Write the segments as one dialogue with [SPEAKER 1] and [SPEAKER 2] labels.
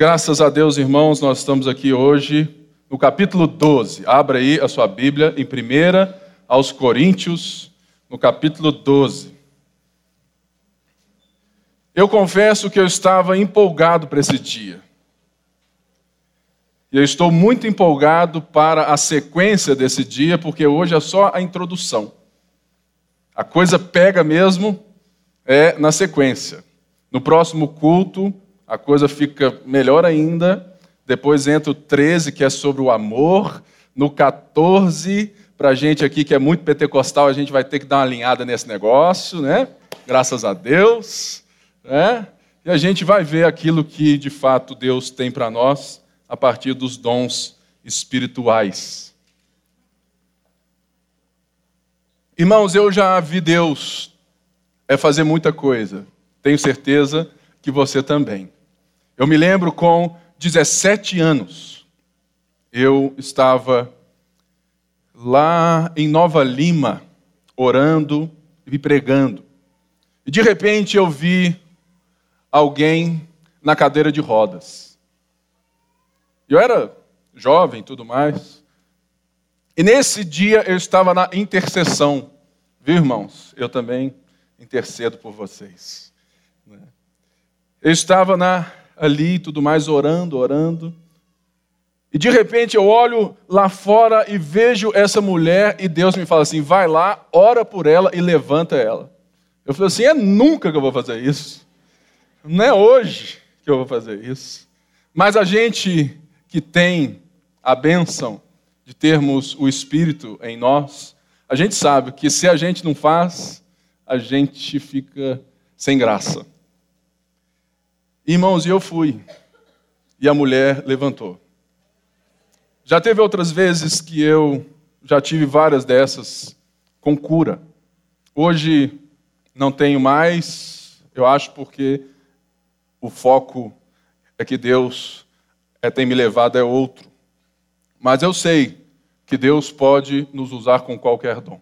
[SPEAKER 1] Graças a Deus, irmãos, nós estamos aqui hoje no capítulo 12. Abra aí a sua Bíblia em 1 aos Coríntios, no capítulo 12. Eu confesso que eu estava empolgado para esse dia. E eu estou muito empolgado para a sequência desse dia, porque hoje é só a introdução. A coisa pega mesmo é na sequência. No próximo culto, a coisa fica melhor ainda. Depois entra o 13, que é sobre o amor. No 14, para a gente aqui que é muito pentecostal, a gente vai ter que dar uma alinhada nesse negócio, né? Graças a Deus. Né? E a gente vai ver aquilo que de fato Deus tem para nós a partir dos dons espirituais. Irmãos, eu já vi Deus é fazer muita coisa. Tenho certeza que você também. Eu me lembro com 17 anos, eu estava lá em Nova Lima, orando e pregando. E de repente eu vi alguém na cadeira de rodas. Eu era jovem tudo mais. E nesse dia eu estava na intercessão. Viu, irmãos? Eu também intercedo por vocês. Né? Eu estava na ali e tudo mais, orando, orando. E de repente eu olho lá fora e vejo essa mulher e Deus me fala assim: vai lá, ora por ela e levanta ela. Eu falei assim: é nunca que eu vou fazer isso. Não é hoje que eu vou fazer isso. Mas a gente que tem a bênção de termos o Espírito em nós, a gente sabe que se a gente não faz, a gente fica sem graça. Irmãos, e eu fui. E a mulher levantou. Já teve outras vezes que eu já tive várias dessas com cura. Hoje não tenho mais, eu acho porque o foco é que Deus é, tem me levado é outro. Mas eu sei que Deus pode nos usar com qualquer dom.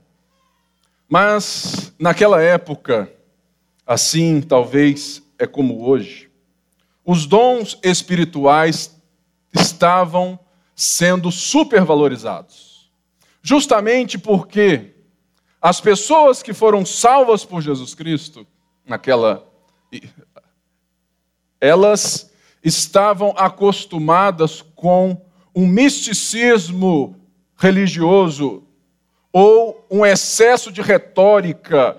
[SPEAKER 1] Mas naquela época, assim talvez é como hoje, os dons espirituais estavam sendo supervalorizados. Justamente porque as pessoas que foram salvas por Jesus Cristo, naquela. Elas estavam acostumadas com um misticismo religioso ou um excesso de retórica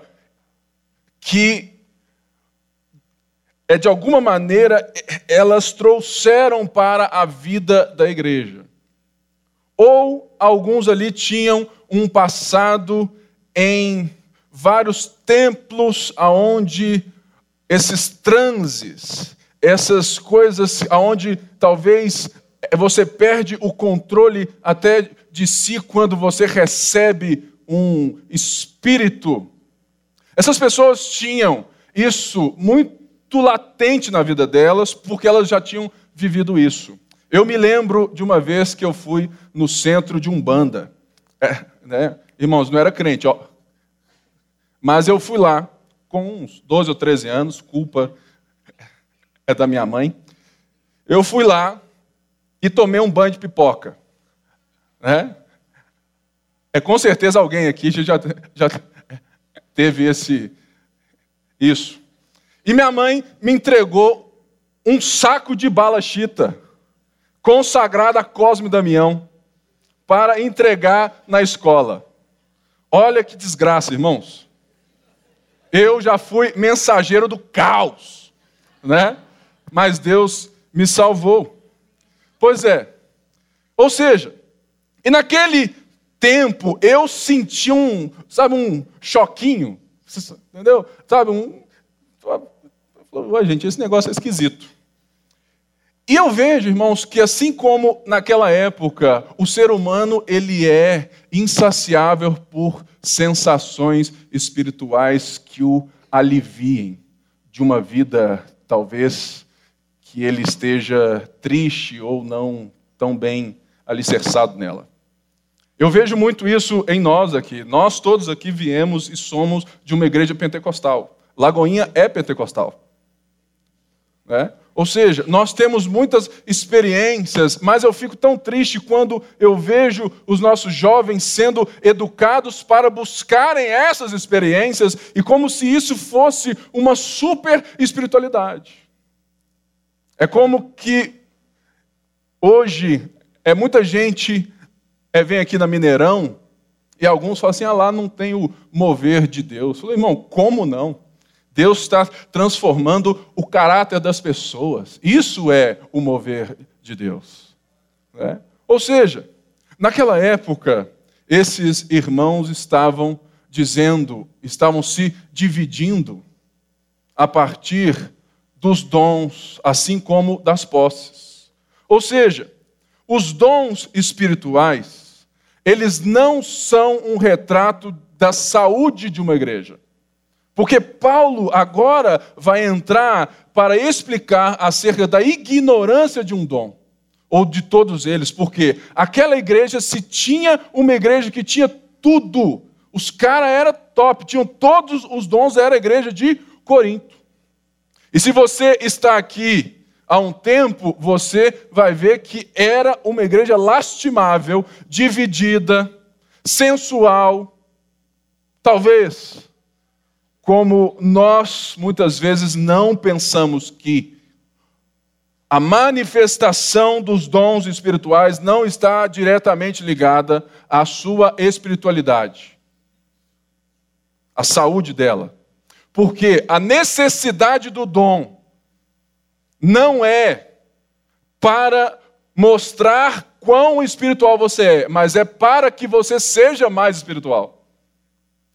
[SPEAKER 1] que é de alguma maneira elas trouxeram para a vida da igreja. Ou alguns ali tinham um passado em vários templos aonde esses transes, essas coisas aonde talvez você perde o controle até de si quando você recebe um espírito. Essas pessoas tinham isso muito muito latente na vida delas, porque elas já tinham vivido isso. Eu me lembro de uma vez que eu fui no centro de Umbanda. É, né? Irmãos, não era crente, ó. Mas eu fui lá com uns 12 ou 13 anos, culpa é da minha mãe. Eu fui lá e tomei um banho de pipoca. Né? É com certeza alguém aqui já, já teve esse isso. E minha mãe me entregou um saco de bala chita, consagrada a Cosme Damião, para entregar na escola. Olha que desgraça, irmãos. Eu já fui mensageiro do caos, né? Mas Deus me salvou. Pois é. Ou seja, e naquele tempo eu senti um, sabe, um choquinho, entendeu? Sabe, um, Falou, gente, esse negócio é esquisito. E eu vejo, irmãos, que assim como naquela época, o ser humano ele é insaciável por sensações espirituais que o aliviem de uma vida talvez que ele esteja triste ou não tão bem alicerçado nela. Eu vejo muito isso em nós aqui. Nós todos aqui viemos e somos de uma igreja pentecostal. Lagoinha é pentecostal. Né? Ou seja, nós temos muitas experiências, mas eu fico tão triste quando eu vejo os nossos jovens sendo educados para buscarem essas experiências e como se isso fosse uma super espiritualidade. É como que hoje é muita gente é, vem aqui na Mineirão e alguns falam assim: ah, lá não tem o mover de Deus. Eu falei, irmão, como não? Deus está transformando o caráter das pessoas. Isso é o mover de Deus. Né? Ou seja, naquela época, esses irmãos estavam dizendo, estavam se dividindo a partir dos dons, assim como das posses. Ou seja, os dons espirituais, eles não são um retrato da saúde de uma igreja. Porque Paulo agora vai entrar para explicar acerca da ignorância de um dom, ou de todos eles, porque aquela igreja, se tinha uma igreja que tinha tudo, os caras eram top, tinham todos os dons, era a igreja de Corinto. E se você está aqui há um tempo, você vai ver que era uma igreja lastimável, dividida, sensual, talvez como nós muitas vezes não pensamos que a manifestação dos dons espirituais não está diretamente ligada à sua espiritualidade, à saúde dela. Porque a necessidade do dom não é para mostrar quão espiritual você é, mas é para que você seja mais espiritual.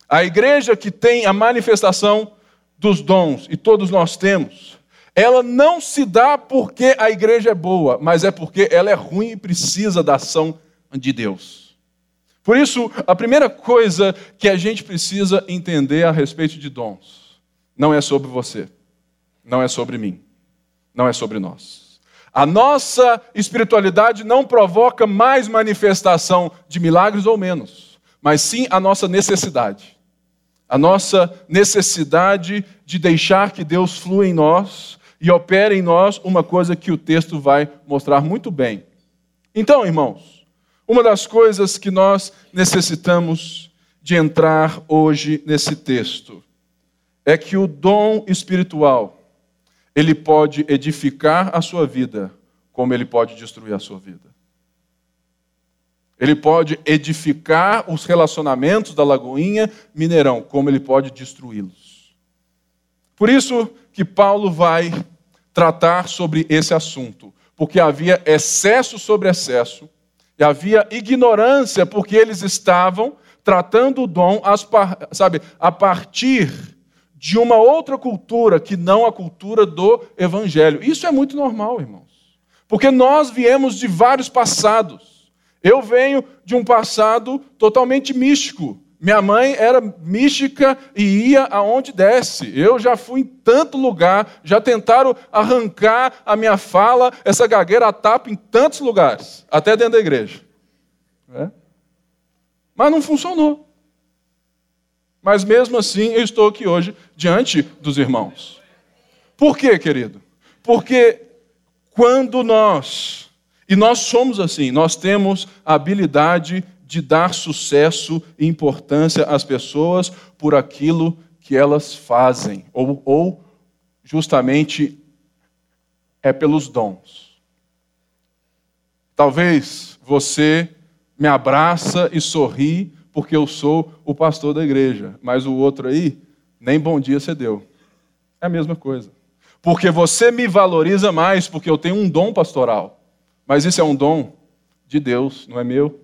[SPEAKER 1] A igreja que tem a manifestação dos dons, e todos nós temos, ela não se dá porque a igreja é boa, mas é porque ela é ruim e precisa da ação de Deus. Por isso, a primeira coisa que a gente precisa entender a respeito de dons não é sobre você, não é sobre mim, não é sobre nós. A nossa espiritualidade não provoca mais manifestação de milagres ou menos, mas sim a nossa necessidade a nossa necessidade de deixar que Deus flua em nós e opere em nós uma coisa que o texto vai mostrar muito bem. Então, irmãos, uma das coisas que nós necessitamos de entrar hoje nesse texto é que o dom espiritual ele pode edificar a sua vida, como ele pode destruir a sua vida. Ele pode edificar os relacionamentos da Lagoinha Mineirão, como ele pode destruí-los. Por isso que Paulo vai tratar sobre esse assunto, porque havia excesso sobre excesso, e havia ignorância, porque eles estavam tratando o dom, sabe, a partir de uma outra cultura que não a cultura do evangelho. Isso é muito normal, irmãos. Porque nós viemos de vários passados. Eu venho de um passado totalmente místico. Minha mãe era mística e ia aonde desce. Eu já fui em tanto lugar, já tentaram arrancar a minha fala, essa gagueira a tapa em tantos lugares, até dentro da igreja. É? Mas não funcionou. Mas mesmo assim, eu estou aqui hoje diante dos irmãos. Por quê, querido? Porque quando nós e nós somos assim, nós temos a habilidade de dar sucesso e importância às pessoas por aquilo que elas fazem, ou, ou justamente é pelos dons. Talvez você me abraça e sorri porque eu sou o pastor da igreja, mas o outro aí, nem bom dia você deu. É a mesma coisa. Porque você me valoriza mais porque eu tenho um dom pastoral. Mas isso é um dom de Deus, não é meu.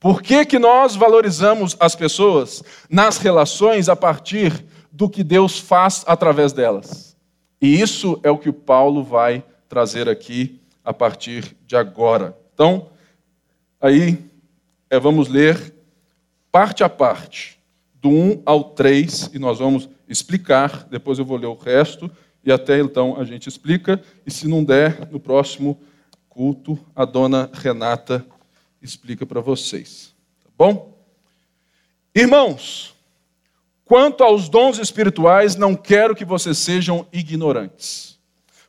[SPEAKER 1] Por que, que nós valorizamos as pessoas nas relações a partir do que Deus faz através delas? E isso é o que Paulo vai trazer aqui a partir de agora. Então, aí é, vamos ler parte a parte, do 1 ao 3, e nós vamos explicar, depois eu vou ler o resto, e até então a gente explica, e se não der, no próximo culto, a dona Renata explica para vocês. Tá bom? Irmãos, quanto aos dons espirituais, não quero que vocês sejam ignorantes.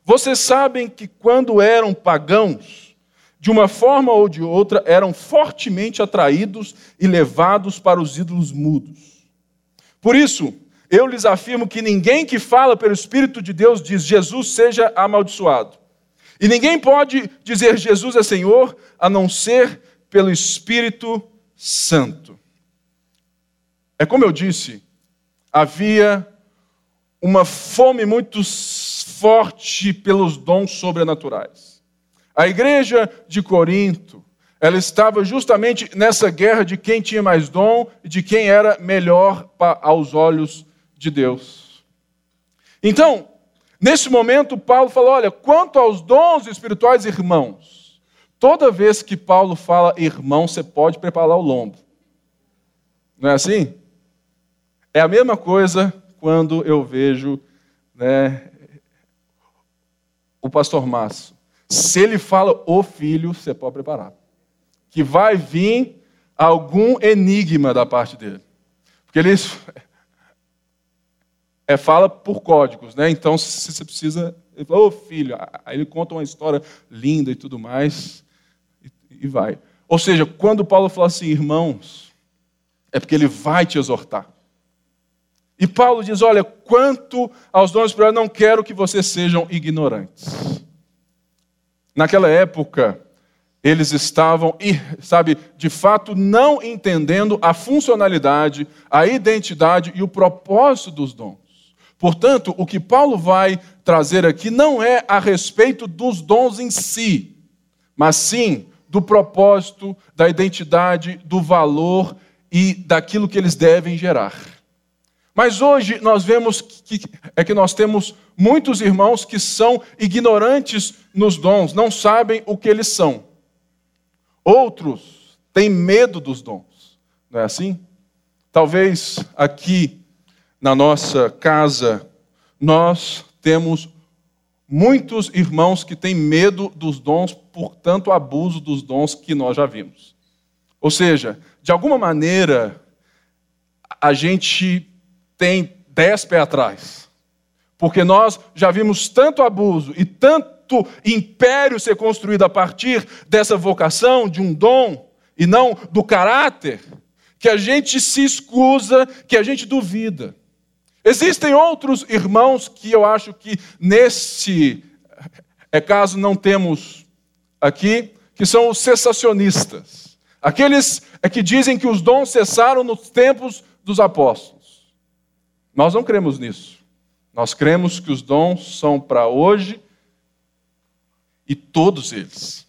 [SPEAKER 1] Vocês sabem que quando eram pagãos, de uma forma ou de outra, eram fortemente atraídos e levados para os ídolos mudos. Por isso, eu lhes afirmo que ninguém que fala pelo Espírito de Deus diz Jesus seja amaldiçoado. E ninguém pode dizer Jesus é Senhor a não ser pelo Espírito Santo. É como eu disse, havia uma fome muito forte pelos dons sobrenaturais. A igreja de Corinto, ela estava justamente nessa guerra de quem tinha mais dom e de quem era melhor aos olhos de Deus. Então, nesse momento, Paulo falou: olha, quanto aos dons espirituais, irmãos, toda vez que Paulo fala irmão, você pode preparar o lombo. Não é assim? É a mesma coisa quando eu vejo né, o pastor Márcio. Se ele fala o filho, você pode preparar. Que vai vir algum enigma da parte dele. Porque ele é, fala por códigos, né? Então, se você precisa. Ele fala, ô oh, filho. Aí ele conta uma história linda e tudo mais. E, e vai. Ou seja, quando Paulo fala assim, irmãos, é porque ele vai te exortar. E Paulo diz: Olha, quanto aos dons espirituais, não quero que vocês sejam ignorantes. Naquela época, eles estavam, sabe, de fato, não entendendo a funcionalidade, a identidade e o propósito dos dons. Portanto, o que Paulo vai trazer aqui não é a respeito dos dons em si, mas sim do propósito, da identidade, do valor e daquilo que eles devem gerar. Mas hoje nós vemos que, é que nós temos muitos irmãos que são ignorantes nos dons, não sabem o que eles são. Outros têm medo dos dons, não é assim? Talvez aqui na nossa casa nós temos muitos irmãos que têm medo dos dons por tanto abuso dos dons que nós já vimos. Ou seja, de alguma maneira a gente tem dez pés atrás. Porque nós já vimos tanto abuso e tanto império ser construído a partir dessa vocação, de um dom, e não do caráter, que a gente se escusa, que a gente duvida. Existem outros irmãos que eu acho que nesse é caso não temos aqui, que são os cessacionistas. Aqueles é que dizem que os dons cessaram nos tempos dos apóstolos. Nós não cremos nisso. Nós cremos que os dons são para hoje e todos eles.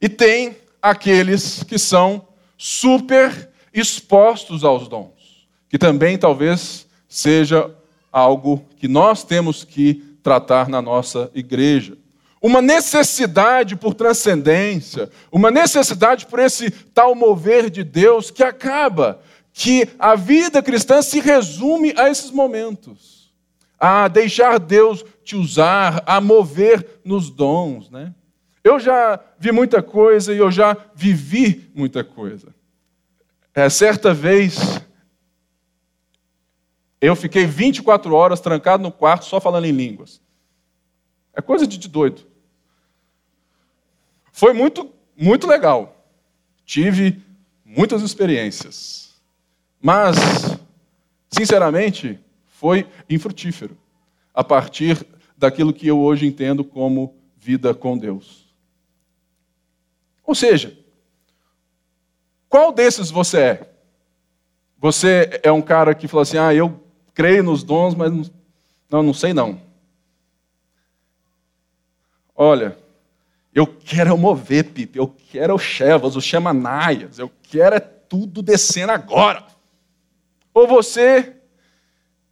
[SPEAKER 1] E tem aqueles que são super expostos aos dons, que também talvez seja algo que nós temos que tratar na nossa igreja. Uma necessidade por transcendência, uma necessidade por esse tal mover de Deus que acaba que a vida cristã se resume a esses momentos, a deixar Deus te usar, a mover nos dons, né? Eu já vi muita coisa e eu já vivi muita coisa. É, certa vez, eu fiquei 24 horas trancado no quarto só falando em línguas. É coisa de doido. Foi muito, muito legal. Tive muitas experiências. Mas, sinceramente, foi infrutífero a partir daquilo que eu hoje entendo como vida com Deus. Ou seja, qual desses você é? Você é um cara que fala assim: ah, eu creio nos dons, mas não, não sei não. Olha, eu quero mover, Pipe, eu quero o Chevas, o Chamanaias, eu quero é tudo descendo agora. Ou você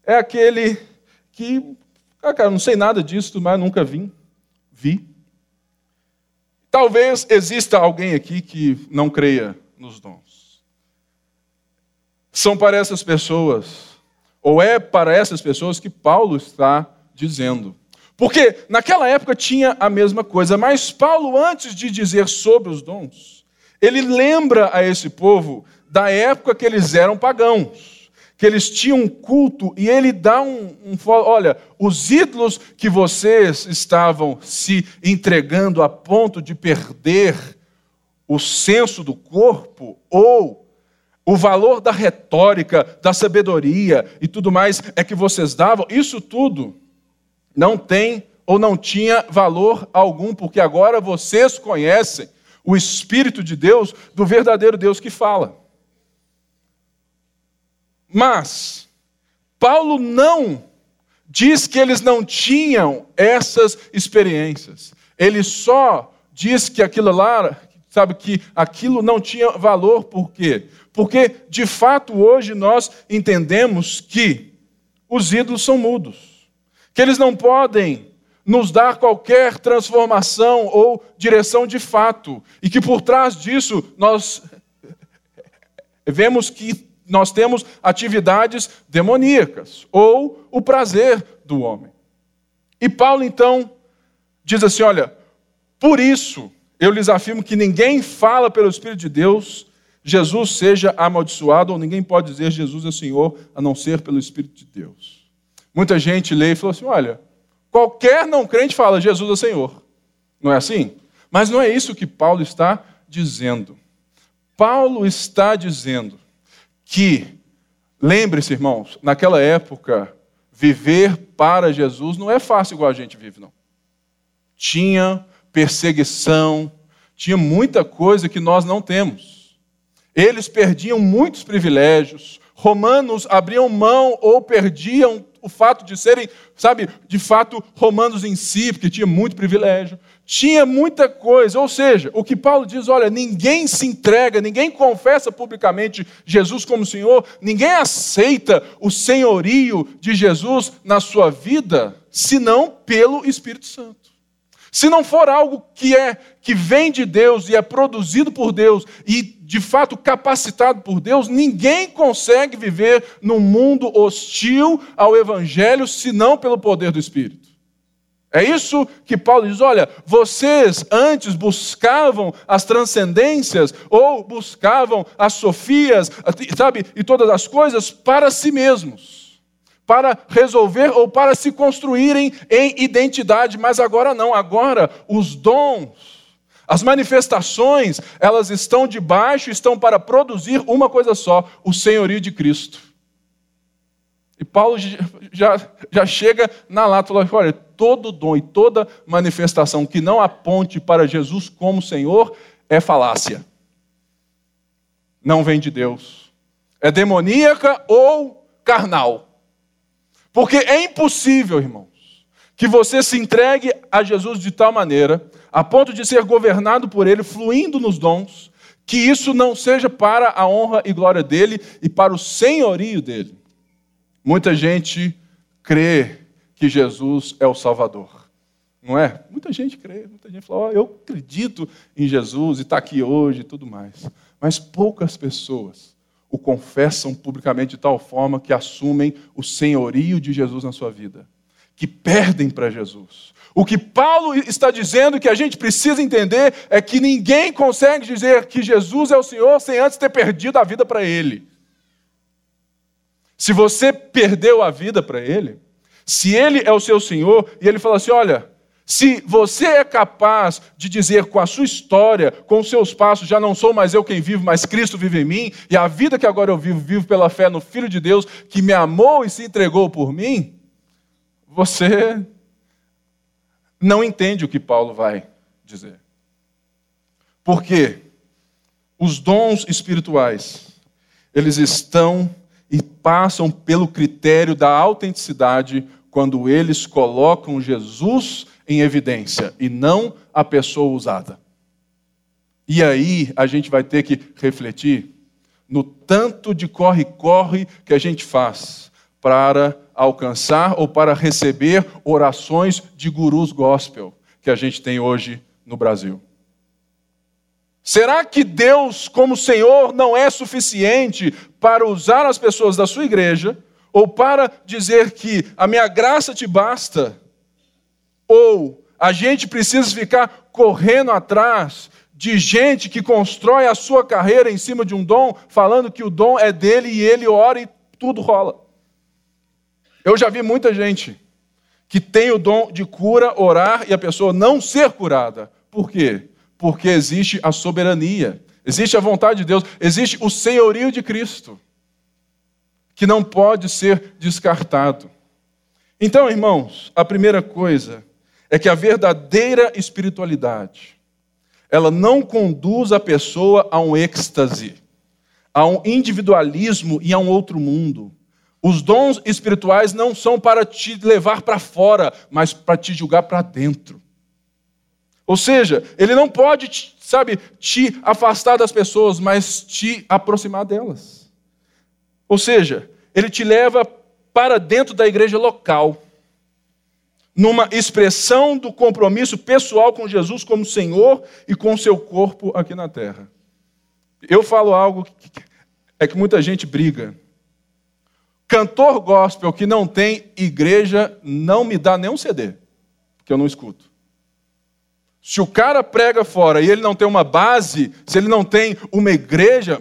[SPEAKER 1] é aquele que, ah, cara, não sei nada disso, mas nunca vim, vi. Talvez exista alguém aqui que não creia nos dons. São para essas pessoas, ou é para essas pessoas que Paulo está dizendo. Porque naquela época tinha a mesma coisa, mas Paulo, antes de dizer sobre os dons, ele lembra a esse povo da época que eles eram pagãos que eles tinham um culto e ele dá um, um, Olha, os ídolos que vocês estavam se entregando a ponto de perder o senso do corpo ou o valor da retórica, da sabedoria e tudo mais é que vocês davam, isso tudo não tem ou não tinha valor algum, porque agora vocês conhecem o Espírito de Deus, do verdadeiro Deus que fala. Mas, Paulo não diz que eles não tinham essas experiências. Ele só diz que aquilo lá, sabe, que aquilo não tinha valor, por quê? Porque, de fato, hoje nós entendemos que os ídolos são mudos, que eles não podem nos dar qualquer transformação ou direção de fato, e que por trás disso nós vemos que nós temos atividades demoníacas ou o prazer do homem. E Paulo então diz assim: olha, por isso eu lhes afirmo que ninguém fala pelo Espírito de Deus, Jesus seja amaldiçoado, ou ninguém pode dizer Jesus é Senhor a não ser pelo Espírito de Deus. Muita gente lê e falou assim: olha, Qualquer não crente fala Jesus é Senhor. Não é assim? Mas não é isso que Paulo está dizendo. Paulo está dizendo que, lembre-se, irmãos, naquela época, viver para Jesus não é fácil igual a gente vive, não. Tinha perseguição, tinha muita coisa que nós não temos. Eles perdiam muitos privilégios, romanos abriam mão ou perdiam o fato de serem, sabe, de fato, romanos em si, porque tinha muito privilégio, tinha muita coisa. Ou seja, o que Paulo diz: olha, ninguém se entrega, ninguém confessa publicamente Jesus como Senhor, ninguém aceita o senhorio de Jesus na sua vida, senão pelo Espírito Santo. Se não for algo que é que vem de Deus e é produzido por Deus e de fato capacitado por Deus, ninguém consegue viver num mundo hostil ao evangelho senão pelo poder do Espírito. É isso que Paulo diz: olha, vocês antes buscavam as transcendências ou buscavam as sofias, sabe, e todas as coisas para si mesmos para resolver ou para se construírem em identidade, mas agora não, agora os dons, as manifestações, elas estão debaixo, estão para produzir uma coisa só: o senhorio de Cristo. E Paulo já, já chega na fala: olha, todo dom e toda manifestação que não aponte para Jesus como Senhor é falácia. Não vem de Deus. É demoníaca ou carnal. Porque é impossível, irmãos, que você se entregue a Jesus de tal maneira, a ponto de ser governado por Ele, fluindo nos dons, que isso não seja para a honra e glória dele e para o senhorio dele. Muita gente crê que Jesus é o Salvador. Não é? Muita gente crê, muita gente fala, oh, eu acredito em Jesus e está aqui hoje e tudo mais. Mas poucas pessoas o confessam publicamente de tal forma que assumem o senhorio de Jesus na sua vida, que perdem para Jesus. O que Paulo está dizendo que a gente precisa entender é que ninguém consegue dizer que Jesus é o Senhor sem antes ter perdido a vida para Ele. Se você perdeu a vida para Ele, se Ele é o seu Senhor, e Ele fala assim: olha, se você é capaz de dizer com a sua história, com os seus passos, já não sou mais eu quem vivo, mas Cristo vive em mim, e a vida que agora eu vivo, vivo pela fé no Filho de Deus que me amou e se entregou por mim, você não entende o que Paulo vai dizer. Porque os dons espirituais, eles estão e passam pelo critério da autenticidade quando eles colocam Jesus em evidência e não a pessoa usada. E aí a gente vai ter que refletir no tanto de corre-corre que a gente faz para alcançar ou para receber orações de gurus gospel que a gente tem hoje no Brasil. Será que Deus, como Senhor, não é suficiente para usar as pessoas da sua igreja ou para dizer que a minha graça te basta? Ou a gente precisa ficar correndo atrás de gente que constrói a sua carreira em cima de um dom, falando que o dom é dele e ele ora e tudo rola. Eu já vi muita gente que tem o dom de cura, orar e a pessoa não ser curada. Por quê? Porque existe a soberania, existe a vontade de Deus, existe o senhorio de Cristo, que não pode ser descartado. Então, irmãos, a primeira coisa é que a verdadeira espiritualidade, ela não conduz a pessoa a um êxtase, a um individualismo e a um outro mundo. Os dons espirituais não são para te levar para fora, mas para te julgar para dentro. Ou seja, ele não pode, sabe, te afastar das pessoas, mas te aproximar delas. Ou seja, ele te leva para dentro da igreja local numa expressão do compromisso pessoal com Jesus como Senhor e com seu corpo aqui na terra. Eu falo algo que é que muita gente briga. Cantor gospel que não tem igreja não me dá nenhum CD, porque eu não escuto. Se o cara prega fora e ele não tem uma base, se ele não tem uma igreja,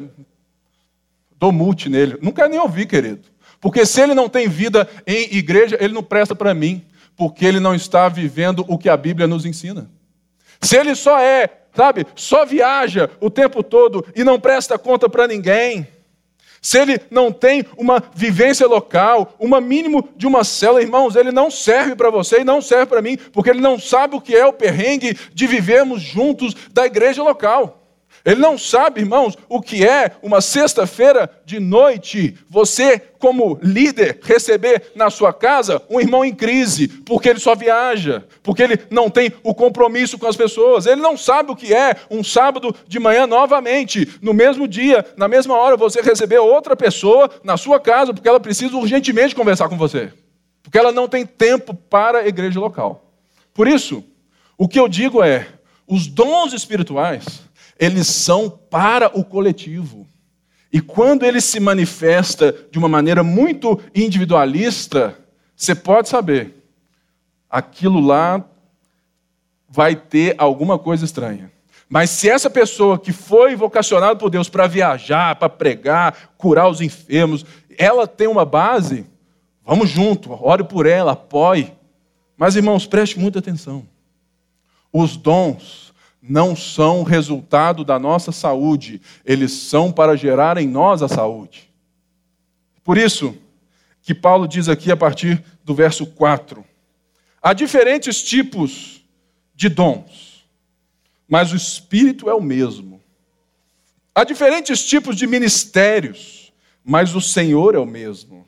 [SPEAKER 1] dou multi nele. Não quero nem ouvir, querido. Porque se ele não tem vida em igreja, ele não presta para mim porque ele não está vivendo o que a Bíblia nos ensina. Se ele só é, sabe, só viaja o tempo todo e não presta conta para ninguém, se ele não tem uma vivência local, uma mínimo de uma cela, irmãos, ele não serve para você e não serve para mim, porque ele não sabe o que é o perrengue de vivermos juntos da igreja local. Ele não sabe, irmãos, o que é uma sexta-feira de noite, você, como líder, receber na sua casa um irmão em crise, porque ele só viaja, porque ele não tem o compromisso com as pessoas. Ele não sabe o que é um sábado de manhã novamente, no mesmo dia, na mesma hora, você receber outra pessoa na sua casa, porque ela precisa urgentemente conversar com você, porque ela não tem tempo para a igreja local. Por isso, o que eu digo é: os dons espirituais eles são para o coletivo. E quando ele se manifesta de uma maneira muito individualista, você pode saber, aquilo lá vai ter alguma coisa estranha. Mas se essa pessoa que foi vocacionada por Deus para viajar, para pregar, curar os enfermos, ela tem uma base, vamos junto, ore por ela, apoie. Mas irmãos, preste muita atenção. Os dons não são resultado da nossa saúde, eles são para gerar em nós a saúde. Por isso que Paulo diz aqui a partir do verso 4: há diferentes tipos de dons, mas o Espírito é o mesmo. Há diferentes tipos de ministérios, mas o Senhor é o mesmo.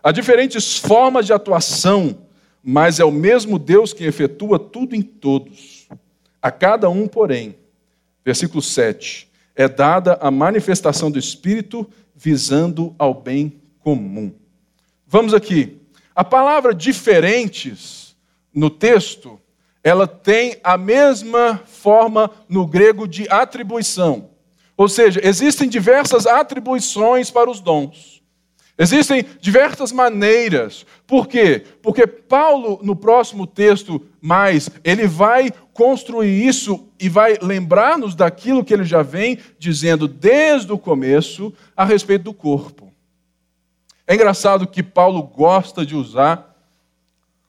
[SPEAKER 1] Há diferentes formas de atuação, mas é o mesmo Deus que efetua tudo em todos. A cada um, porém, versículo 7, é dada a manifestação do Espírito visando ao bem comum. Vamos aqui. A palavra diferentes no texto, ela tem a mesma forma no grego de atribuição. Ou seja, existem diversas atribuições para os dons. Existem diversas maneiras. Por quê? Porque Paulo, no próximo texto, mais, ele vai construir isso e vai lembrar-nos daquilo que ele já vem dizendo desde o começo a respeito do corpo. É engraçado que Paulo gosta de usar,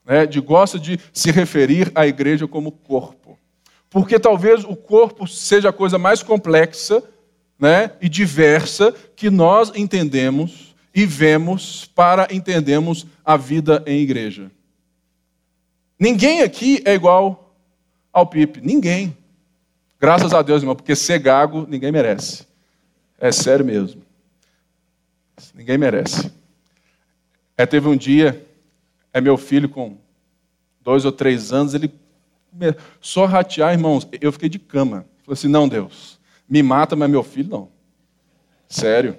[SPEAKER 1] né, de, gosta de se referir à igreja como corpo. Porque talvez o corpo seja a coisa mais complexa né, e diversa que nós entendemos e vemos para entendermos a vida em igreja. Ninguém aqui é igual ao Pipe, ninguém. Graças a Deus, irmão, porque ser gago ninguém merece. É sério mesmo. Ninguém merece. É, teve um dia, é meu filho com dois ou três anos, ele só ratear, irmãos, eu fiquei de cama. Falei assim, não, Deus, me mata, mas meu filho não. Sério.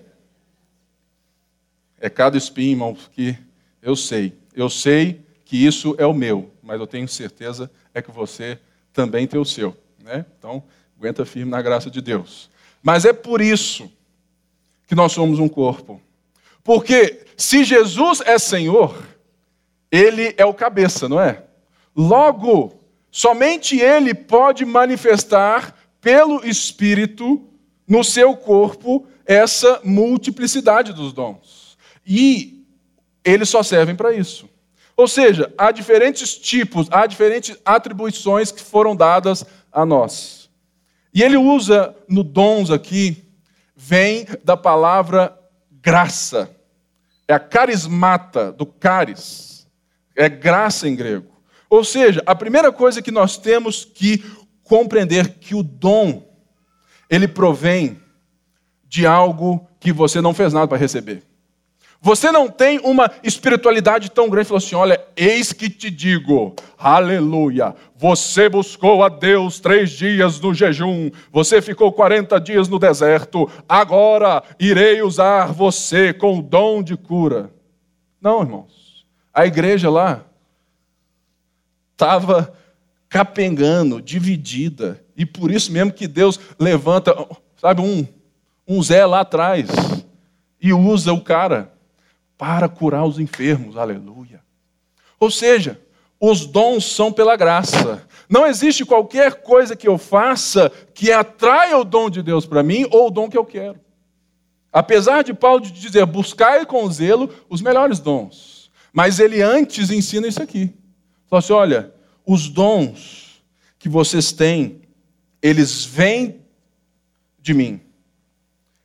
[SPEAKER 1] É cada espinho, irmão, que eu sei. Eu sei que isso é o meu, mas eu tenho certeza é que você também tem o seu. Né? Então, aguenta firme na graça de Deus. Mas é por isso que nós somos um corpo. Porque se Jesus é Senhor, Ele é o cabeça, não é? Logo, somente Ele pode manifestar pelo Espírito no seu corpo essa multiplicidade dos dons. E eles só servem para isso. Ou seja, há diferentes tipos, há diferentes atribuições que foram dadas a nós. E ele usa no dons aqui, vem da palavra graça. É a carismata, do caris. É graça em grego. Ou seja, a primeira coisa que nós temos que compreender que o dom ele provém de algo que você não fez nada para receber. Você não tem uma espiritualidade tão grande, falou assim: olha, eis que te digo, aleluia, você buscou a Deus três dias no jejum, você ficou 40 dias no deserto, agora irei usar você com o dom de cura. Não, irmãos, a igreja lá estava capengando, dividida, e por isso mesmo que Deus levanta, sabe, um, um Zé lá atrás e usa o cara para curar os enfermos, aleluia. Ou seja, os dons são pela graça. Não existe qualquer coisa que eu faça que atraia o dom de Deus para mim ou o dom que eu quero. Apesar de Paulo dizer, buscai com zelo os melhores dons. Mas ele antes ensina isso aqui. Fala assim: olha, os dons que vocês têm, eles vêm de mim,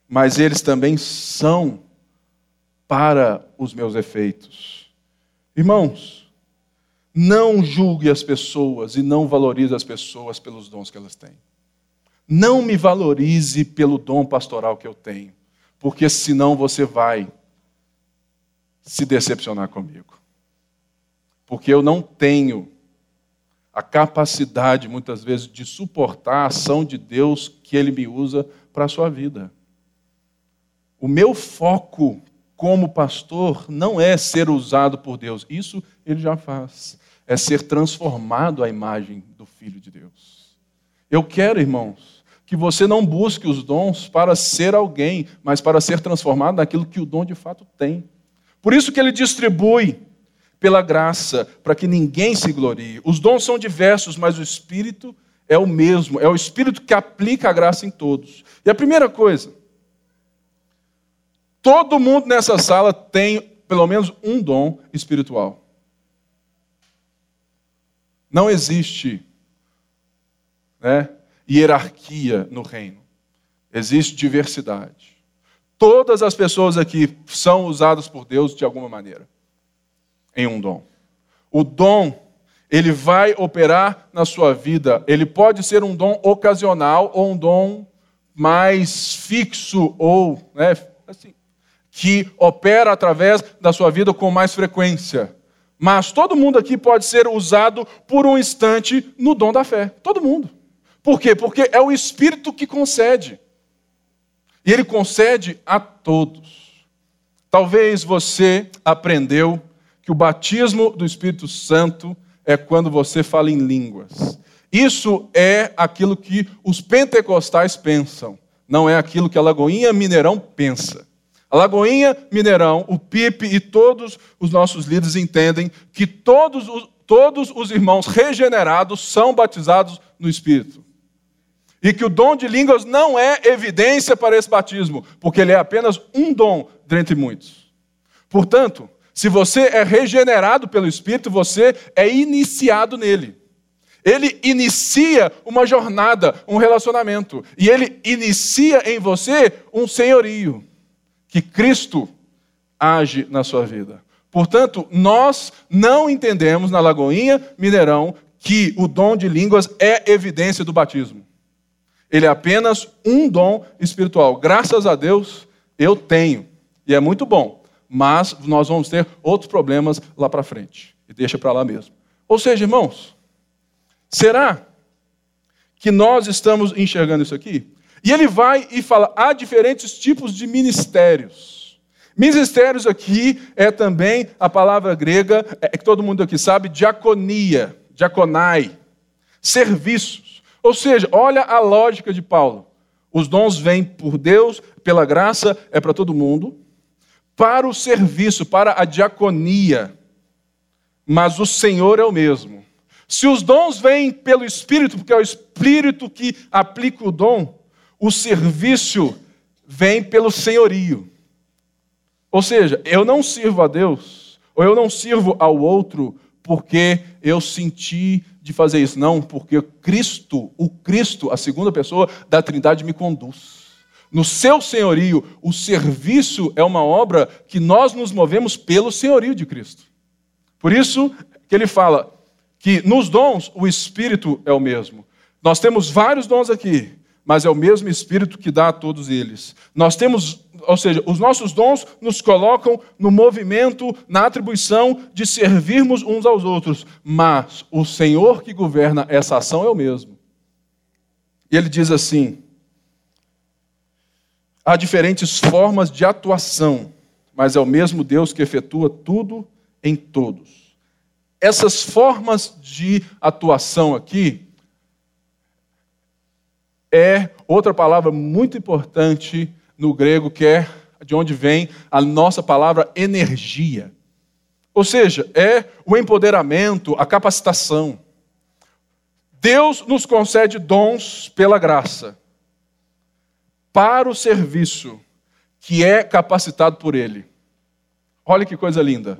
[SPEAKER 1] mas eles também são para os meus efeitos. Irmãos, não julgue as pessoas e não valorize as pessoas pelos dons que elas têm. Não me valorize pelo dom pastoral que eu tenho, porque senão você vai se decepcionar comigo. Porque eu não tenho a capacidade, muitas vezes, de suportar a ação de Deus que Ele me usa para a sua vida. O meu foco como pastor, não é ser usado por Deus. Isso ele já faz. É ser transformado à imagem do Filho de Deus. Eu quero, irmãos, que você não busque os dons para ser alguém, mas para ser transformado naquilo que o dom de fato tem. Por isso que ele distribui pela graça, para que ninguém se glorie. Os dons são diversos, mas o Espírito é o mesmo. É o Espírito que aplica a graça em todos. E a primeira coisa, Todo mundo nessa sala tem pelo menos um dom espiritual. Não existe né, hierarquia no reino. Existe diversidade. Todas as pessoas aqui são usadas por Deus de alguma maneira, em um dom. O dom, ele vai operar na sua vida. Ele pode ser um dom ocasional ou um dom mais fixo ou, né, assim, que opera através da sua vida com mais frequência. Mas todo mundo aqui pode ser usado por um instante no dom da fé. Todo mundo. Por quê? Porque é o Espírito que concede. E ele concede a todos. Talvez você aprendeu que o batismo do Espírito Santo é quando você fala em línguas. Isso é aquilo que os pentecostais pensam, não é aquilo que a Lagoinha Mineirão pensa. A Lagoinha, Mineirão, o PIP e todos os nossos líderes entendem que todos os, todos os irmãos regenerados são batizados no Espírito. E que o dom de línguas não é evidência para esse batismo, porque ele é apenas um dom dentre muitos. Portanto, se você é regenerado pelo Espírito, você é iniciado nele. Ele inicia uma jornada, um relacionamento. E ele inicia em você um senhorio que Cristo age na sua vida. Portanto, nós não entendemos na Lagoinha Mineirão que o dom de línguas é evidência do batismo. Ele é apenas um dom espiritual. Graças a Deus, eu tenho. E é muito bom. Mas nós vamos ter outros problemas lá para frente. E deixa para lá mesmo. Ou seja, irmãos, será que nós estamos enxergando isso aqui? E ele vai e fala: há diferentes tipos de ministérios. Ministérios aqui é também a palavra grega, é que todo mundo aqui sabe, diaconia, diaconai, serviços. Ou seja, olha a lógica de Paulo. Os dons vêm por Deus, pela graça, é para todo mundo, para o serviço, para a diaconia. Mas o Senhor é o mesmo. Se os dons vêm pelo Espírito, porque é o Espírito que aplica o dom, o serviço vem pelo senhorio. Ou seja, eu não sirvo a Deus, ou eu não sirvo ao outro porque eu senti de fazer isso. Não, porque Cristo, o Cristo, a segunda pessoa da Trindade, me conduz. No seu senhorio, o serviço é uma obra que nós nos movemos pelo senhorio de Cristo. Por isso que ele fala que nos dons o Espírito é o mesmo. Nós temos vários dons aqui, mas é o mesmo Espírito que dá a todos eles. Nós temos, ou seja, os nossos dons nos colocam no movimento, na atribuição de servirmos uns aos outros, mas o Senhor que governa essa ação é o mesmo. E ele diz assim: há diferentes formas de atuação, mas é o mesmo Deus que efetua tudo em todos. Essas formas de atuação aqui é outra palavra muito importante no grego, que é de onde vem a nossa palavra energia. Ou seja, é o empoderamento, a capacitação. Deus nos concede dons pela graça para o serviço que é capacitado por Ele. Olha que coisa linda.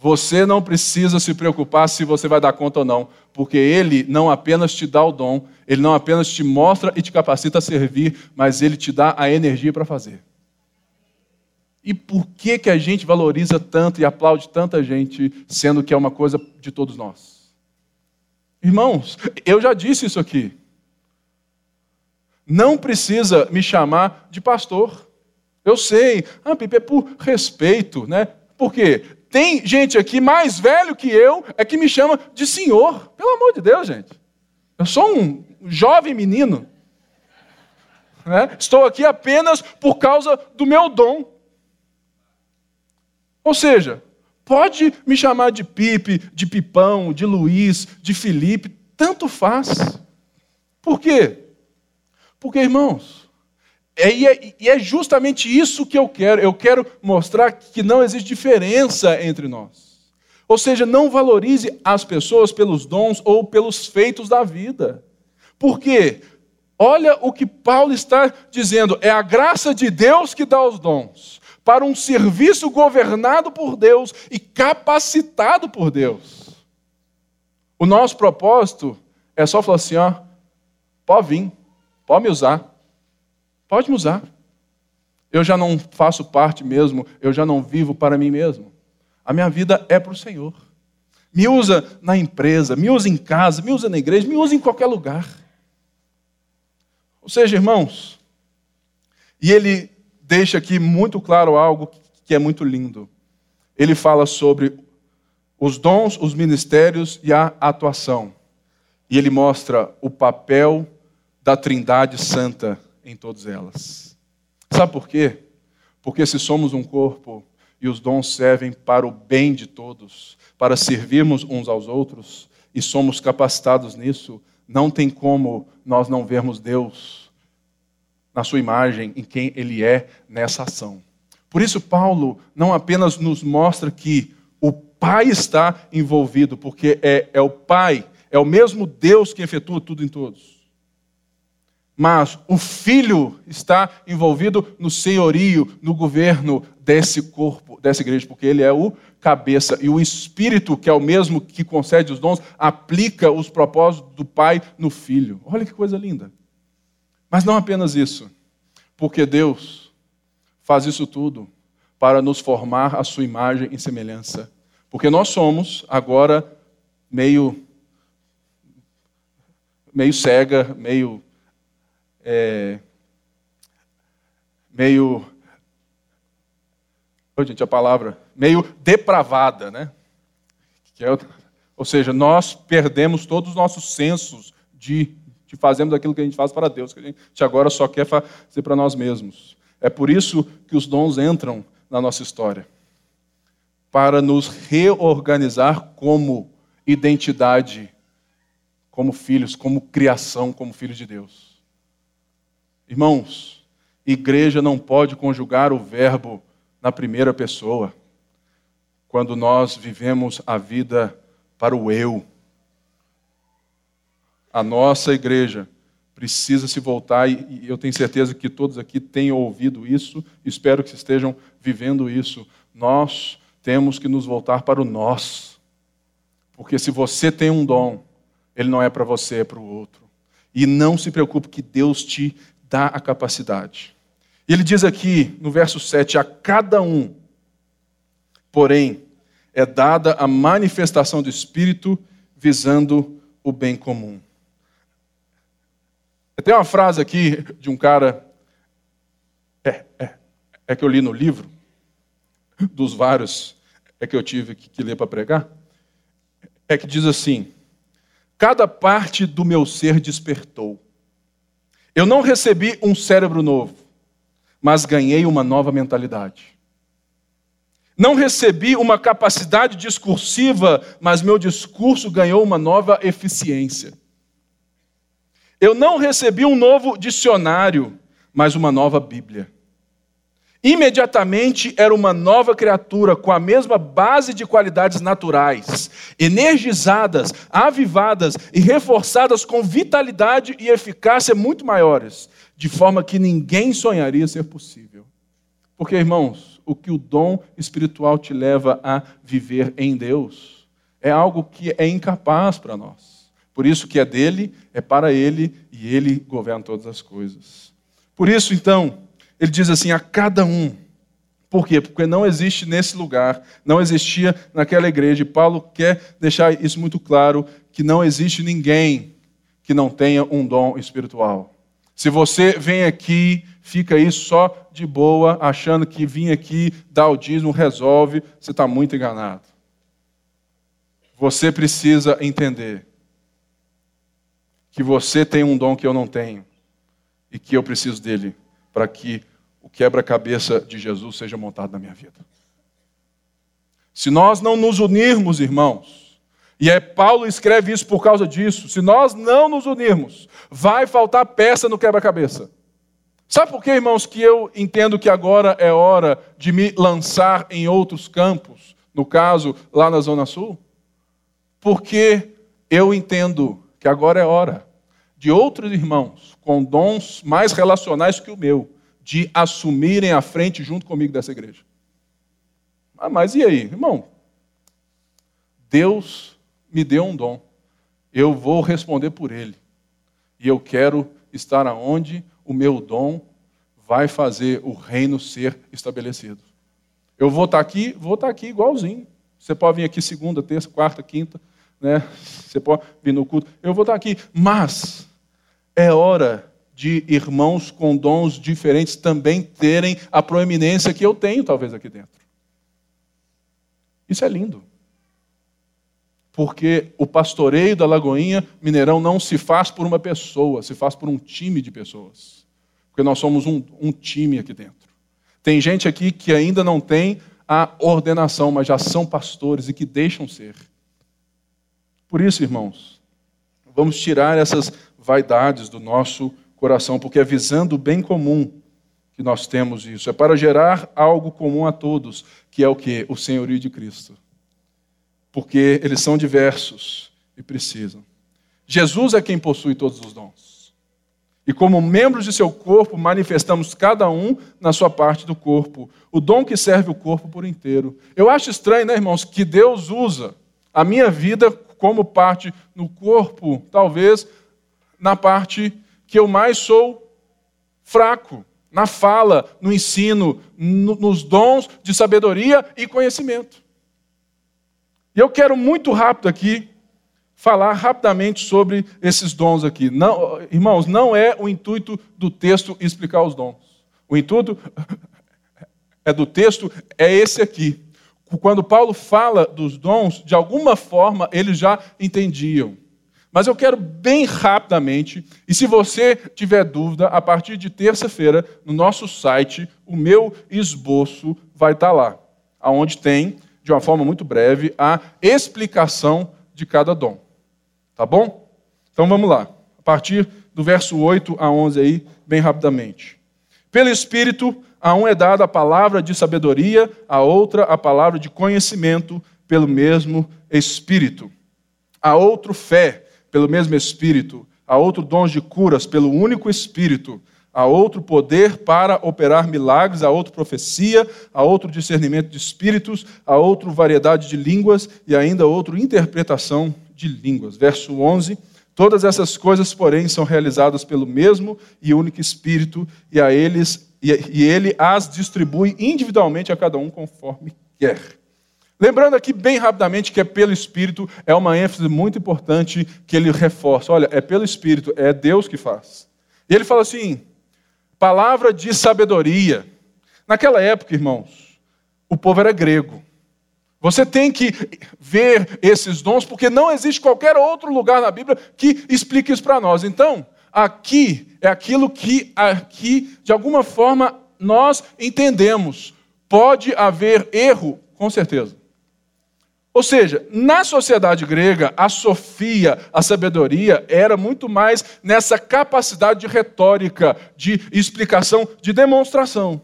[SPEAKER 1] Você não precisa se preocupar se você vai dar conta ou não, porque Ele não apenas te dá o dom, Ele não apenas te mostra e te capacita a servir, mas Ele te dá a energia para fazer. E por que, que a gente valoriza tanto e aplaude tanta gente, sendo que é uma coisa de todos nós? Irmãos, eu já disse isso aqui. Não precisa me chamar de pastor. Eu sei, ah, Pipe, é por respeito, né? Por quê? Tem gente aqui mais velho que eu, é que me chama de senhor. Pelo amor de Deus, gente. Eu sou um jovem menino. Né? Estou aqui apenas por causa do meu dom. Ou seja, pode me chamar de Pipe, de Pipão, de Luiz, de Felipe, tanto faz. Por quê? Porque, irmãos, é, é, e é justamente isso que eu quero. Eu quero mostrar que não existe diferença entre nós. Ou seja, não valorize as pessoas pelos dons ou pelos feitos da vida. Por quê? Olha o que Paulo está dizendo: é a graça de Deus que dá os dons, para um serviço governado por Deus e capacitado por Deus. O nosso propósito é só falar assim: ó, pode vir, pode me usar. Pode me usar. Eu já não faço parte mesmo, eu já não vivo para mim mesmo. A minha vida é para o Senhor. Me usa na empresa, me usa em casa, me usa na igreja, me usa em qualquer lugar. Ou seja, irmãos, e ele deixa aqui muito claro algo que é muito lindo. Ele fala sobre os dons, os ministérios e a atuação. E ele mostra o papel da Trindade Santa em todas elas. Sabe por quê? Porque se somos um corpo e os dons servem para o bem de todos, para servirmos uns aos outros, e somos capacitados nisso, não tem como nós não vermos Deus na sua imagem, em quem Ele é nessa ação. Por isso, Paulo não apenas nos mostra que o Pai está envolvido, porque é, é o Pai, é o mesmo Deus que efetua tudo em todos mas o filho está envolvido no senhorio, no governo desse corpo, dessa igreja, porque ele é o cabeça. E o espírito, que é o mesmo que concede os dons, aplica os propósitos do pai no filho. Olha que coisa linda. Mas não apenas isso, porque Deus faz isso tudo para nos formar a sua imagem e semelhança. Porque nós somos agora meio meio cega, meio é, meio. Oh, gente, a palavra. Meio depravada, né? É, ou seja, nós perdemos todos os nossos sensos de, de fazermos aquilo que a gente faz para Deus, que a gente agora só quer fazer para nós mesmos. É por isso que os dons entram na nossa história para nos reorganizar como identidade, como filhos, como criação, como filhos de Deus. Irmãos, igreja não pode conjugar o verbo na primeira pessoa, quando nós vivemos a vida para o eu. A nossa igreja precisa se voltar, e eu tenho certeza que todos aqui têm ouvido isso, espero que estejam vivendo isso. Nós temos que nos voltar para o nós. Porque se você tem um dom, ele não é para você, é para o outro. E não se preocupe que Deus te dá a capacidade. Ele diz aqui no verso 7: a cada um, porém, é dada a manifestação do Espírito visando o bem comum. Tem uma frase aqui de um cara, é, é, é que eu li no livro, dos vários é que eu tive que, que ler para pregar, é que diz assim: Cada parte do meu ser despertou. Eu não recebi um cérebro novo, mas ganhei uma nova mentalidade. Não recebi uma capacidade discursiva, mas meu discurso ganhou uma nova eficiência. Eu não recebi um novo dicionário, mas uma nova Bíblia. Imediatamente era uma nova criatura com a mesma base de qualidades naturais, energizadas, avivadas e reforçadas com vitalidade e eficácia muito maiores, de forma que ninguém sonharia ser possível. Porque, irmãos, o que o dom espiritual te leva a viver em Deus é algo que é incapaz para nós. Por isso que é dele, é para ele e ele governa todas as coisas. Por isso, então, ele diz assim: a cada um. Por quê? Porque não existe nesse lugar, não existia naquela igreja. E Paulo quer deixar isso muito claro: que não existe ninguém que não tenha um dom espiritual. Se você vem aqui, fica aí só de boa, achando que vir aqui dar o dízimo resolve, você está muito enganado. Você precisa entender que você tem um dom que eu não tenho e que eu preciso dele para que o quebra-cabeça de Jesus seja montado na minha vida. Se nós não nos unirmos, irmãos, e é Paulo escreve isso por causa disso, se nós não nos unirmos, vai faltar peça no quebra-cabeça. Sabe por que, irmãos, que eu entendo que agora é hora de me lançar em outros campos, no caso, lá na Zona Sul? Porque eu entendo que agora é hora de outros irmãos com dons mais relacionais que o meu, de assumirem a frente junto comigo dessa igreja. Ah, mas e aí, irmão? Deus me deu um dom. Eu vou responder por ele. E eu quero estar aonde o meu dom vai fazer o reino ser estabelecido. Eu vou estar aqui, vou estar aqui igualzinho. Você pode vir aqui segunda, terça, quarta, quinta, né? Você pode vir no culto. Eu vou estar aqui, mas é hora de irmãos com dons diferentes também terem a proeminência que eu tenho, talvez, aqui dentro. Isso é lindo. Porque o pastoreio da Lagoinha Mineirão não se faz por uma pessoa, se faz por um time de pessoas. Porque nós somos um, um time aqui dentro. Tem gente aqui que ainda não tem a ordenação, mas já são pastores e que deixam ser. Por isso, irmãos, vamos tirar essas vaidades do nosso coração, porque é visando o bem comum que nós temos isso. É para gerar algo comum a todos, que é o que? O senhorio de Cristo. Porque eles são diversos e precisam. Jesus é quem possui todos os dons. E como membros de seu corpo, manifestamos cada um na sua parte do corpo, o dom que serve o corpo por inteiro. Eu acho estranho, né, irmãos, que Deus usa a minha vida como parte no corpo, talvez na parte que eu mais sou fraco, na fala, no ensino, no, nos dons de sabedoria e conhecimento. E eu quero muito rápido aqui falar rapidamente sobre esses dons aqui. Não, irmãos, não é o intuito do texto explicar os dons. O intuito é do texto é esse aqui quando Paulo fala dos dons, de alguma forma eles já entendiam. Mas eu quero bem rapidamente, e se você tiver dúvida, a partir de terça-feira, no nosso site, o meu esboço vai estar lá, aonde tem, de uma forma muito breve, a explicação de cada dom. Tá bom? Então vamos lá. A partir do verso 8 a 11 aí, bem rapidamente. Pelo Espírito, a um é dada a palavra de sabedoria, a outra a palavra de conhecimento pelo mesmo Espírito. A outro fé pelo mesmo Espírito, há outro dons de curas pelo único Espírito, há outro poder para operar milagres, há outro profecia, há outro discernimento de espíritos, há outra variedade de línguas e ainda outra interpretação de línguas. Verso 11. Todas essas coisas, porém, são realizadas pelo mesmo e único Espírito, e a eles e ele as distribui individualmente a cada um conforme quer. Lembrando aqui bem rapidamente que é pelo Espírito, é uma ênfase muito importante que ele reforça. Olha, é pelo Espírito, é Deus que faz. E ele fala assim: palavra de sabedoria. Naquela época, irmãos, o povo era grego. Você tem que ver esses dons, porque não existe qualquer outro lugar na Bíblia que explique isso para nós. Então, aqui é aquilo que aqui, de alguma forma, nós entendemos. Pode haver erro, com certeza. Ou seja, na sociedade grega, a sofia, a sabedoria, era muito mais nessa capacidade de retórica, de explicação, de demonstração.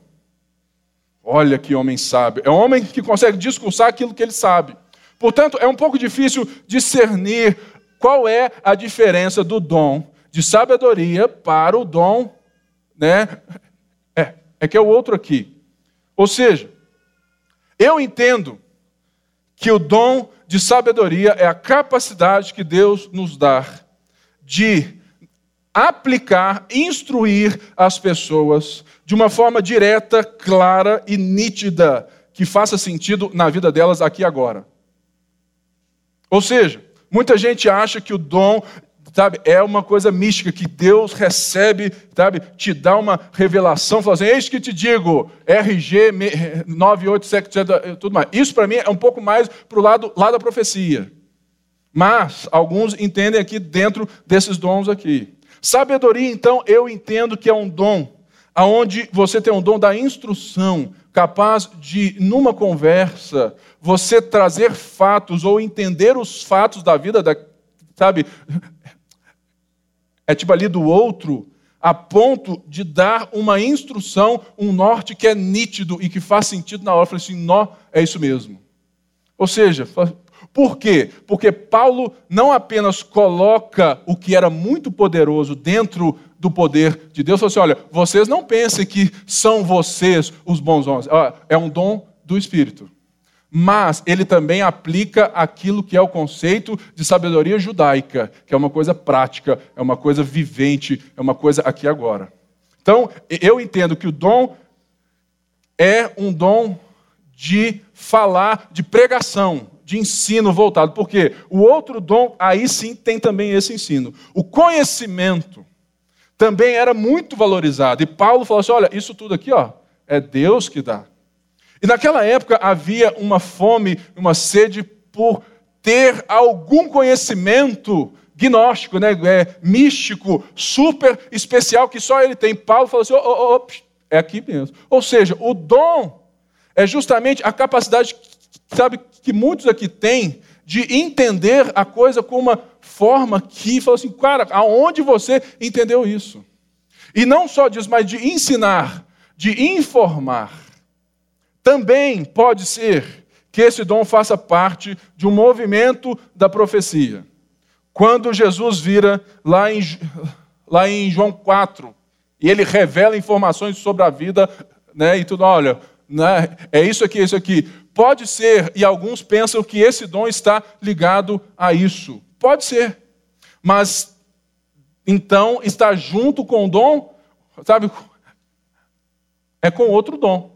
[SPEAKER 1] Olha que homem sábio. É um homem que consegue discursar aquilo que ele sabe. Portanto, é um pouco difícil discernir qual é a diferença do dom de sabedoria para o dom, né? É, é que é o outro aqui. Ou seja, eu entendo que o dom de sabedoria é a capacidade que Deus nos dá de aplicar, instruir as pessoas de uma forma direta, clara e nítida, que faça sentido na vida delas aqui e agora. Ou seja, muita gente acha que o dom sabe, é uma coisa mística que Deus recebe, sabe, te dá uma revelação, fala assim, eis que te digo, RG 987, tudo mais. Isso para mim é um pouco mais para o lado, lado da profecia. Mas alguns entendem aqui dentro desses dons aqui. Sabedoria, então, eu entendo que é um dom, aonde você tem um dom da instrução, capaz de, numa conversa, você trazer fatos ou entender os fatos da vida da, sabe, é tipo ali do outro, a ponto de dar uma instrução, um norte que é nítido e que faz sentido na hora. Eu falei assim, nó, é isso mesmo. Ou seja, por quê? Porque Paulo não apenas coloca o que era muito poderoso dentro do poder de Deus, falou assim: olha, vocês não pensem que são vocês os bons homens, é um dom do Espírito mas ele também aplica aquilo que é o conceito de sabedoria judaica, que é uma coisa prática, é uma coisa vivente, é uma coisa aqui agora. Então, eu entendo que o dom é um dom de falar, de pregação, de ensino voltado. Porque o outro dom, aí sim tem também esse ensino. O conhecimento também era muito valorizado. E Paulo falou assim: olha, isso tudo aqui ó, é Deus que dá. E naquela época havia uma fome, uma sede por ter algum conhecimento gnóstico, né, é, místico, super especial que só ele tem. Paulo falou assim: oh, oh, oh, é aqui mesmo. Ou seja, o dom é justamente a capacidade, sabe, que muitos aqui têm de entender a coisa com uma forma que fala assim, cara, aonde você entendeu isso? E não só disso, mas de ensinar, de informar. Também pode ser que esse dom faça parte de um movimento da profecia. Quando Jesus vira lá em, lá em João 4, e ele revela informações sobre a vida, né, e tudo, olha, né, é isso aqui, é isso aqui. Pode ser, e alguns pensam que esse dom está ligado a isso. Pode ser. Mas então está junto com o dom, sabe? É com outro dom.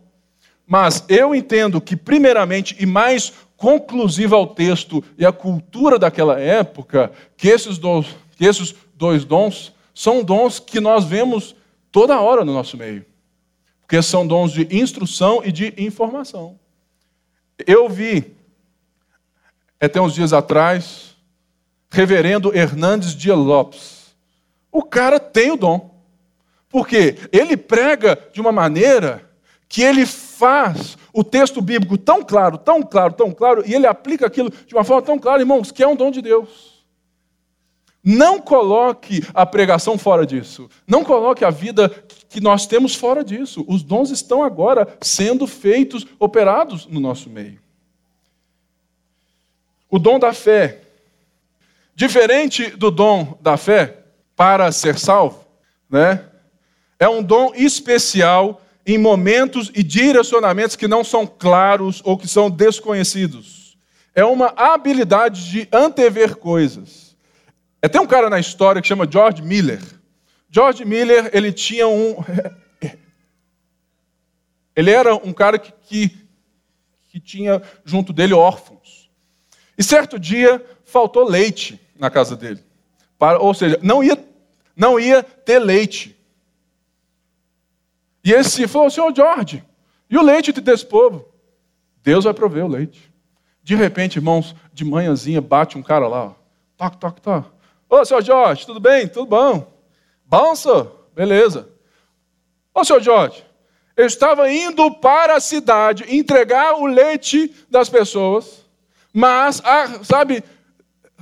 [SPEAKER 1] Mas eu entendo que, primeiramente, e mais conclusiva ao texto e à cultura daquela época, que esses, dons, que esses dois dons são dons que nós vemos toda hora no nosso meio. Porque são dons de instrução e de informação. Eu vi, até uns dias atrás, reverendo Hernandes Dias Lopes. O cara tem o dom. Porque ele prega de uma maneira que ele faz o texto bíblico tão claro, tão claro, tão claro, e ele aplica aquilo de uma forma tão clara, irmãos, que é um dom de Deus. Não coloque a pregação fora disso. Não coloque a vida que nós temos fora disso. Os dons estão agora sendo feitos, operados no nosso meio. O dom da fé. Diferente do dom da fé, para ser salvo, né? É um dom especial em momentos e direcionamentos que não são claros ou que são desconhecidos. É uma habilidade de antever coisas. É, tem um cara na história que chama George Miller. George Miller, ele tinha um. Ele era um cara que, que, que tinha junto dele órfãos. E certo dia faltou leite na casa dele. Para, ou seja, não ia, não ia ter leite. E esse falou, senhor George, e o leite desse povo? Deus vai prover o leite. De repente, irmãos, de manhãzinha bate um cara lá, ó. toque, toque, toque. Ô, senhor Jorge, tudo bem? Tudo bom? Bom, senhor? Beleza. Ô, senhor Jorge, eu estava indo para a cidade entregar o leite das pessoas, mas, a, sabe,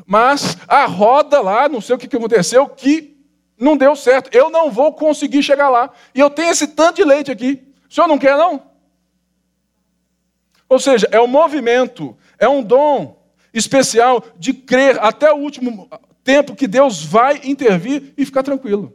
[SPEAKER 1] mas a roda lá, não sei o que aconteceu, que não deu certo. Eu não vou conseguir chegar lá. E eu tenho esse tanto de leite aqui. O senhor não quer, não? Ou seja, é um movimento, é um dom especial de crer até o último tempo que Deus vai intervir e ficar tranquilo.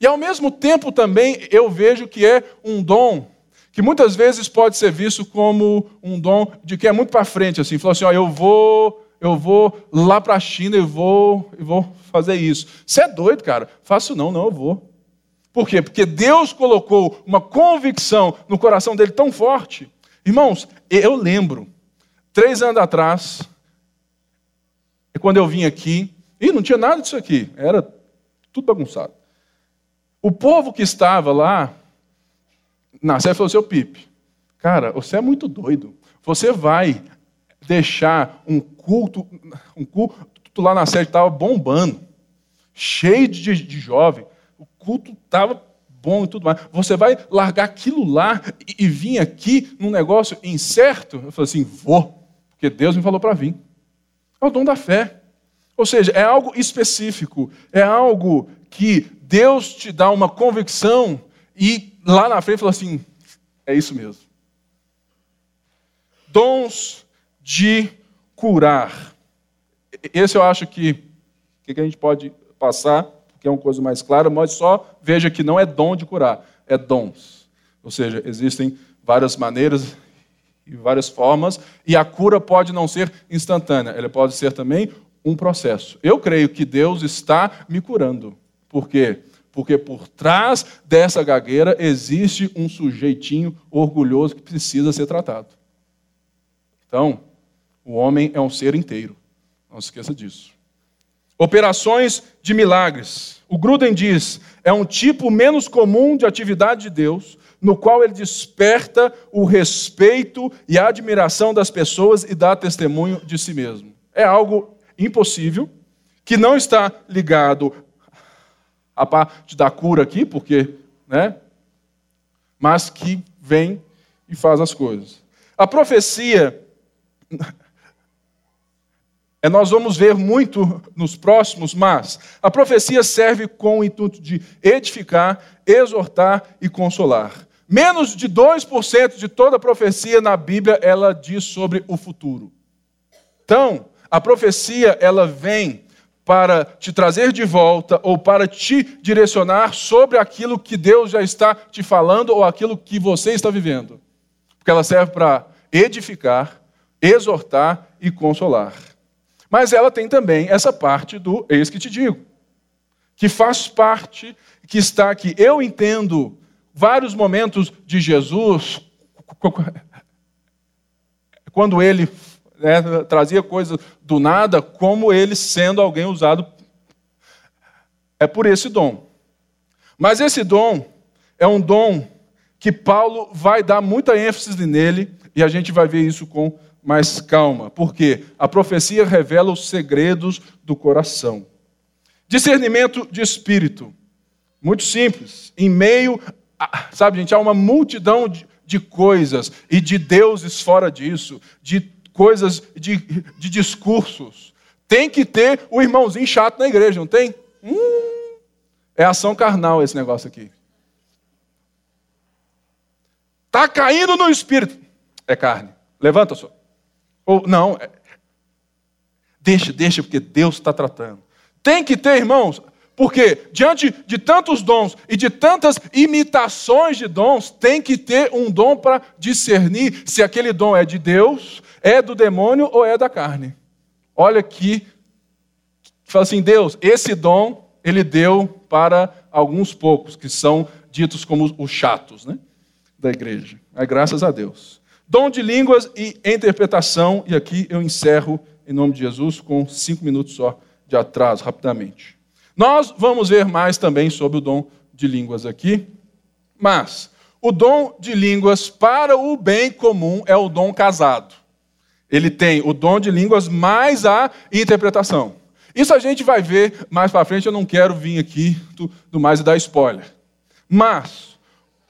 [SPEAKER 1] E ao mesmo tempo também eu vejo que é um dom que muitas vezes pode ser visto como um dom de que é muito para frente, assim, falou assim, ó, eu vou eu vou lá para a China e vou, e vou fazer isso. Você é doido, cara? Faço não, não, eu vou. Por quê? Porque Deus colocou uma convicção no coração dele tão forte. Irmãos, eu lembro, três anos atrás, quando eu vim aqui, e não tinha nada disso aqui, era tudo bagunçado. O povo que estava lá, na série falou: seu Pipe, cara, você é muito doido. Você vai deixar um culto, um culto lá na sede estava bombando, cheio de, de jovem, o culto estava bom e tudo mais. Você vai largar aquilo lá e, e vir aqui num negócio incerto? Eu falei assim, vou, porque Deus me falou para vir. É o dom da fé. Ou seja, é algo específico, é algo que Deus te dá uma convicção e lá na frente fala assim: é isso mesmo. Dons de curar. Esse eu acho que, que a gente pode passar, porque é uma coisa mais clara, mas só veja que não é dom de curar, é dons. Ou seja, existem várias maneiras e várias formas, e a cura pode não ser instantânea, ela pode ser também um processo. Eu creio que Deus está me curando. Por quê? Porque por trás dessa gagueira existe um sujeitinho orgulhoso que precisa ser tratado. Então, o homem é um ser inteiro. Não se esqueça disso. Operações de milagres. O Gruden diz: é um tipo menos comum de atividade de Deus, no qual ele desperta o respeito e a admiração das pessoas e dá testemunho de si mesmo. É algo impossível, que não está ligado à parte da cura aqui, porque, né? Mas que vem e faz as coisas. A profecia é, nós vamos ver muito nos próximos, mas a profecia serve com o intuito de edificar, exortar e consolar. Menos de 2% de toda a profecia na Bíblia ela diz sobre o futuro. Então, a profecia ela vem para te trazer de volta ou para te direcionar sobre aquilo que Deus já está te falando ou aquilo que você está vivendo. Porque ela serve para edificar, exortar e consolar. Mas ela tem também essa parte do eis que te digo, que faz parte, que está aqui. Eu entendo vários momentos de Jesus, quando ele né, trazia coisas do nada, como ele sendo alguém usado é por esse dom. Mas esse dom é um dom que Paulo vai dar muita ênfase nele, e a gente vai ver isso com mais calma, porque a profecia revela os segredos do coração. Discernimento de espírito, muito simples, em meio, a, sabe, gente, há uma multidão de, de coisas e de deuses fora disso, de coisas, de, de discursos. Tem que ter o irmãozinho chato na igreja, não tem? Hum, é ação carnal esse negócio aqui. Está caindo no espírito. É carne. Levanta só. Ou não, é, deixa, deixa, porque Deus está tratando. Tem que ter, irmãos, Porque diante de tantos dons e de tantas imitações de dons, tem que ter um dom para discernir se aquele dom é de Deus, é do demônio ou é da carne. Olha aqui, fala assim: Deus, esse dom ele deu para alguns poucos, que são ditos como os chatos né, da igreja. É graças a Deus. Dom de línguas e interpretação, e aqui eu encerro em nome de Jesus com cinco minutos só de atraso, rapidamente. Nós vamos ver mais também sobre o dom de línguas aqui, mas o dom de línguas para o bem comum é o dom casado. Ele tem o dom de línguas mais a interpretação. Isso a gente vai ver mais para frente, eu não quero vir aqui do, mais e dar spoiler. Mas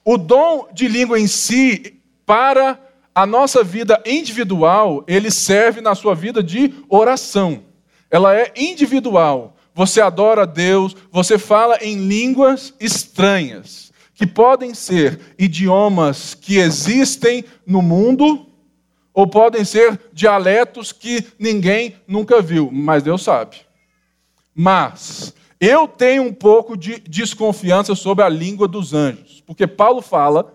[SPEAKER 1] o dom de língua em si, para a nossa vida individual, ele serve na sua vida de oração. Ela é individual. Você adora a Deus, você fala em línguas estranhas, que podem ser idiomas que existem no mundo, ou podem ser dialetos que ninguém nunca viu, mas Deus sabe. Mas eu tenho um pouco de desconfiança sobre a língua dos anjos, porque Paulo fala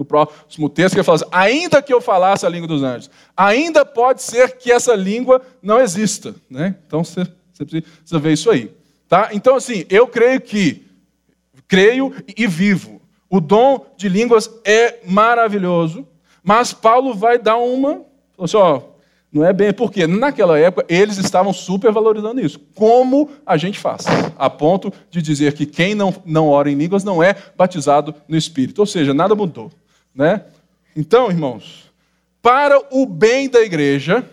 [SPEAKER 1] no próximo texto que ele fala assim, ainda que eu falasse a língua dos anjos, ainda pode ser que essa língua não exista, né? Então você, você precisa ver isso aí, tá? Então assim, eu creio que creio e vivo. O dom de línguas é maravilhoso, mas Paulo vai dar uma, assim, ó, não é bem porque naquela época eles estavam super valorizando isso. Como a gente faz? A ponto de dizer que quem não, não ora em línguas não é batizado no Espírito. Ou seja, nada mudou. Né? Então, irmãos, para o bem da igreja,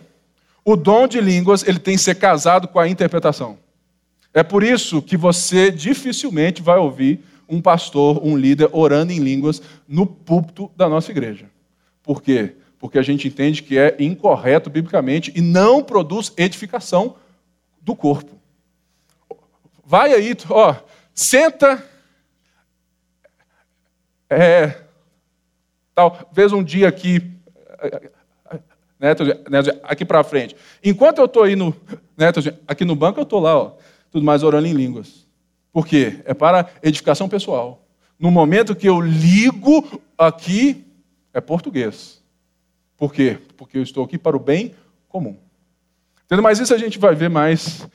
[SPEAKER 1] o dom de línguas ele tem que ser casado com a interpretação. É por isso que você dificilmente vai ouvir um pastor, um líder orando em línguas no púlpito da nossa igreja. Por quê? porque a gente entende que é incorreto biblicamente e não produz edificação do corpo. Vai aí, ó, senta. É, talvez um dia aqui, né, aqui para frente. Enquanto eu estou aí no, né, aqui no banco, eu estou lá, ó, tudo mais orando em línguas. Por quê? É para edificação pessoal. No momento que eu ligo aqui, é português. Por quê? Porque eu estou aqui para o bem comum. Entendeu? Mas isso a gente vai ver mais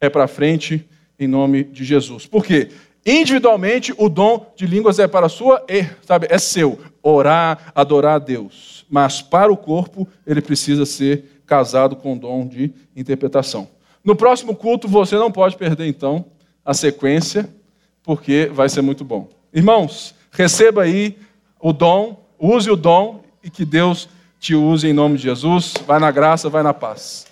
[SPEAKER 1] é para frente em nome de Jesus. Por quê? Individualmente, o dom de línguas é para a sua, sabe, é seu, orar, adorar a Deus. Mas para o corpo, ele precisa ser casado com o dom de interpretação. No próximo culto, você não pode perder, então, a sequência, porque vai ser muito bom. Irmãos, receba aí o dom, use o dom e que Deus te use em nome de Jesus. Vai na graça, vai na paz.